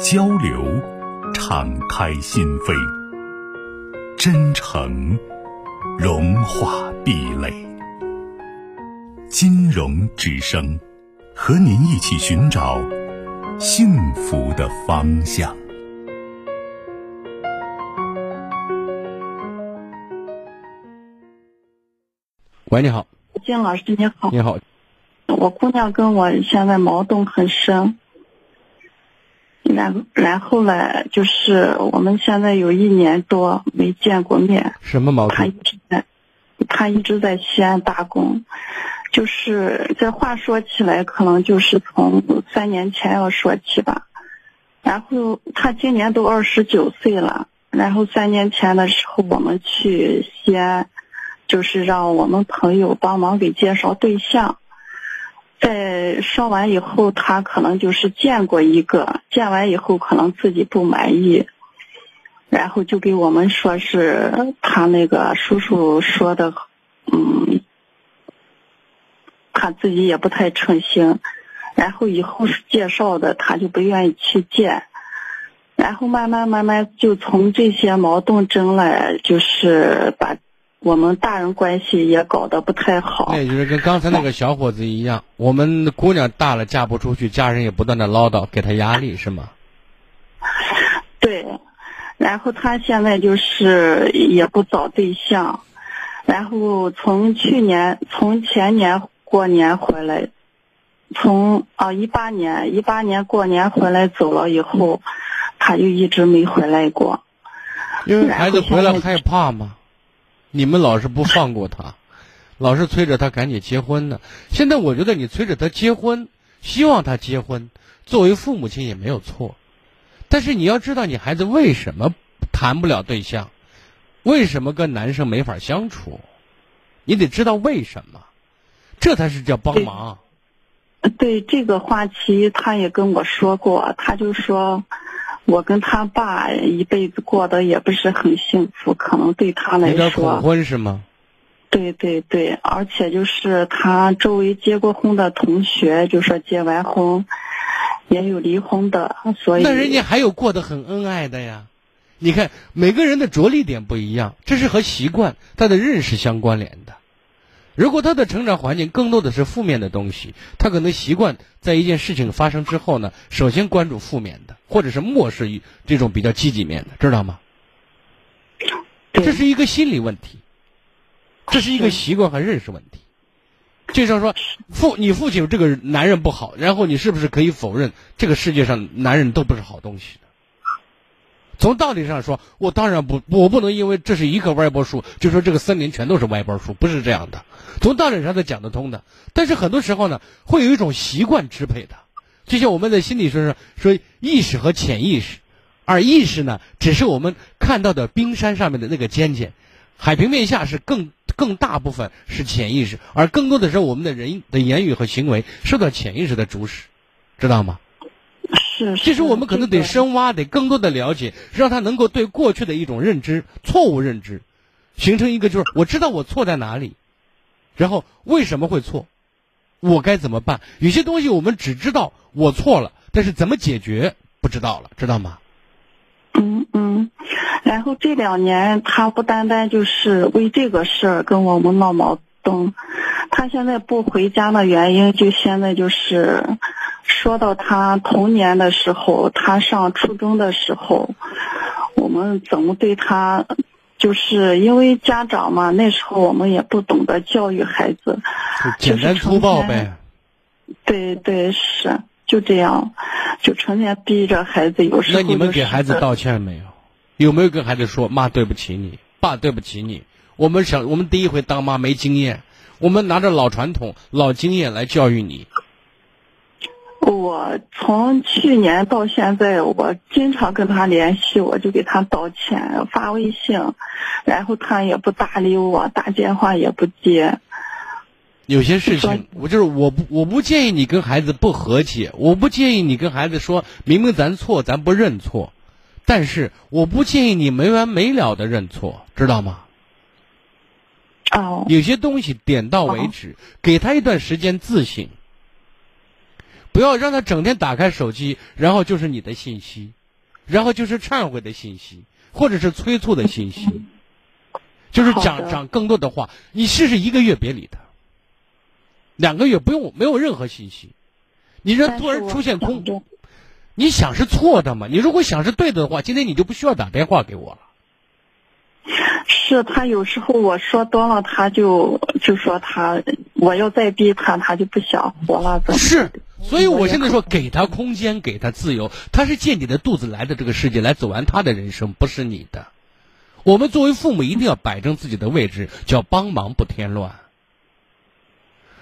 交流，敞开心扉；真诚，融化壁垒。金融之声，和您一起寻找幸福的方向。喂，你好，金老师你好。你好，我姑娘跟我现在矛盾很深，然然后呢，就是我们现在有一年多没见过面。什么矛她一盾？直在，他一直在西安打工。就是这话说起来，可能就是从三年前要说起吧。然后他今年都二十九岁了，然后三年前的时候，我们去西安。就是让我们朋友帮忙给介绍对象，在烧完以后，他可能就是见过一个，见完以后可能自己不满意，然后就给我们说是他那个叔叔说的，嗯，他自己也不太称心，然后以后介绍的，他就不愿意去见，然后慢慢慢慢就从这些矛盾争来，就是把。我们大人关系也搞得不太好，那也就是跟刚才那个小伙子一样，我们姑娘大了嫁不出去，家人也不断的唠叨，给她压力是吗？对，然后他现在就是也不找对象，然后从去年从前年过年回来，从啊一八年一八年过年回来走了以后，他就一直没回来过。因为孩子回来害怕嘛，你们老是不放过他，老是催着他赶紧结婚呢。现在我觉得你催着他结婚，希望他结婚，作为父母亲也没有错。但是你要知道，你孩子为什么谈不了对象，为什么跟男生没法相处，你得知道为什么，这才是叫帮忙。对这个话题，他也跟我说过，他就说，我跟他爸一辈子过得也不是很幸福，可能对他来有点恐，婚是吗？对对对，而且就是他周围结过婚的同学，就说结完婚也有离婚的，所以那人家还有过得很恩爱的呀。你看，每个人的着力点不一样，这是和习惯、他的认识相关联的。如果他的成长环境更多的是负面的东西，他可能习惯在一件事情发生之后呢，首先关注负面的，或者是漠视于这种比较积极面的，知道吗？这是一个心理问题，这是一个习惯和认识问题。就像说父你父亲这个男人不好，然后你是不是可以否认这个世界上男人都不是好东西的？从道理上说，我当然不，我不能因为这是一棵歪脖树，就说这个森林全都是歪脖树，不是这样的。从道理上是讲得通的，但是很多时候呢，会有一种习惯支配的，就像我们在心理学上说意识和潜意识，而意识呢，只是我们看到的冰山上面的那个尖尖，海平面下是更更大部分是潜意识，而更多的时候我们的人的言语和行为受到潜意识的主使，知道吗？是其实我们可能得深挖，得更多的了解，让他能够对过去的一种认知、错误认知，形成一个就是我知道我错在哪里，然后为什么会错，我该怎么办？有些东西我们只知道我错了，但是怎么解决不知道了，知道吗？嗯嗯，然后这两年他不单单就是为这个事儿跟我们闹矛盾，他现在不回家的原因就现在就是说到他童年的时候，他上初中的时候，我们怎么对他，就是因为家长嘛，那时候我们也不懂得教育孩子，就简单粗暴呗。对对是就这样，就成天逼着孩子，有时候那你们给孩子道歉没有？有没有跟孩子说妈对不起你，爸对不起你？我们想，我们第一回当妈没经验，我们拿着老传统、老经验来教育你。我我从去年到现在，我经常跟他联系，我就给他道歉，发微信，然后他也不搭理我，打电话也不接。有些事情，我就是我不我不建议你跟孩子不和气，我不建议你跟孩子说明明咱错，咱不认错，但是我不建议你没完没了的认错，知道吗？哦，有些东西点到为止，给他一段时间自省，不要让他整天打开手机，然后就是你的信息，然后就是忏悔的信息，或者是催促的信息，就是讲讲更多的话。你试试一个月别理他。两个月不用没有任何信息，你让突然出现空，你想是错的嘛？你如果想是对的话，今天你就不需要打电话给我了。是他有时候我说多了，他就就说他我要再逼他，他就不想活了。是，所以我现在说给他空间，给他自由，他是借你的肚子来的这个世界来走完他的人生，不是你的。我们作为父母一定要摆正自己的位置，叫帮忙不添乱。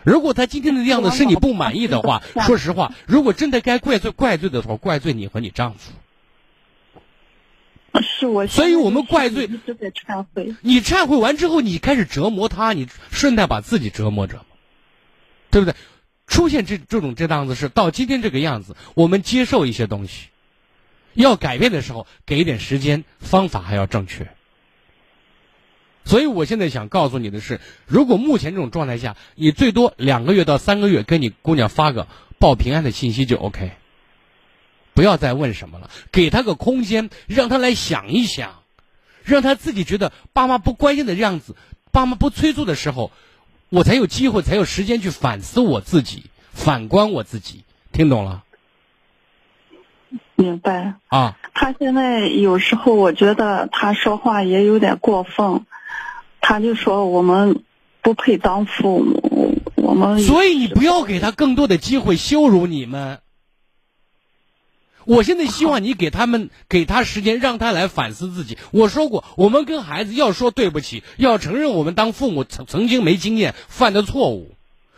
如果他今天的样子是你不满意的话，说实话，如果真的该怪罪怪罪的时候，怪罪你和你丈夫。是我，所以我们怪罪。忏悔。你忏悔完之后，你开始折磨他，你顺带把自己折磨折磨，对不对？出现这这种这档子事，到今天这个样子，我们接受一些东西，要改变的时候，给一点时间，方法还要正确。所以我现在想告诉你的是，如果目前这种状态下，你最多两个月到三个月跟你姑娘发个报平安的信息就 OK，不要再问什么了，给她个空间，让她来想一想，让她自己觉得爸妈不关心的样子，爸妈不催促的时候，我才有机会，才有时间去反思我自己，反观我自己，听懂了？明白啊。他现在有时候我觉得他说话也有点过分。他就说我们不配当父母，我们所以你不要给他更多的机会羞辱你们。我现在希望你给他们给他时间，让他来反思自己。我说过，我们跟孩子要说对不起，要承认我们当父母曾曾经没经验犯的错误，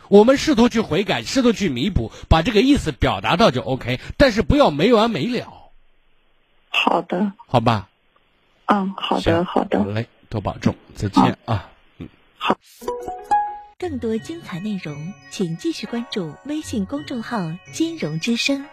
我们试图去悔改，试图去弥补，把这个意思表达到就 OK。但是不要没完没了。好的，好吧。嗯，好的，好的。好嘞。多保重，再见啊！嗯，好。更多精彩内容，请继续关注微信公众号“金融之声”。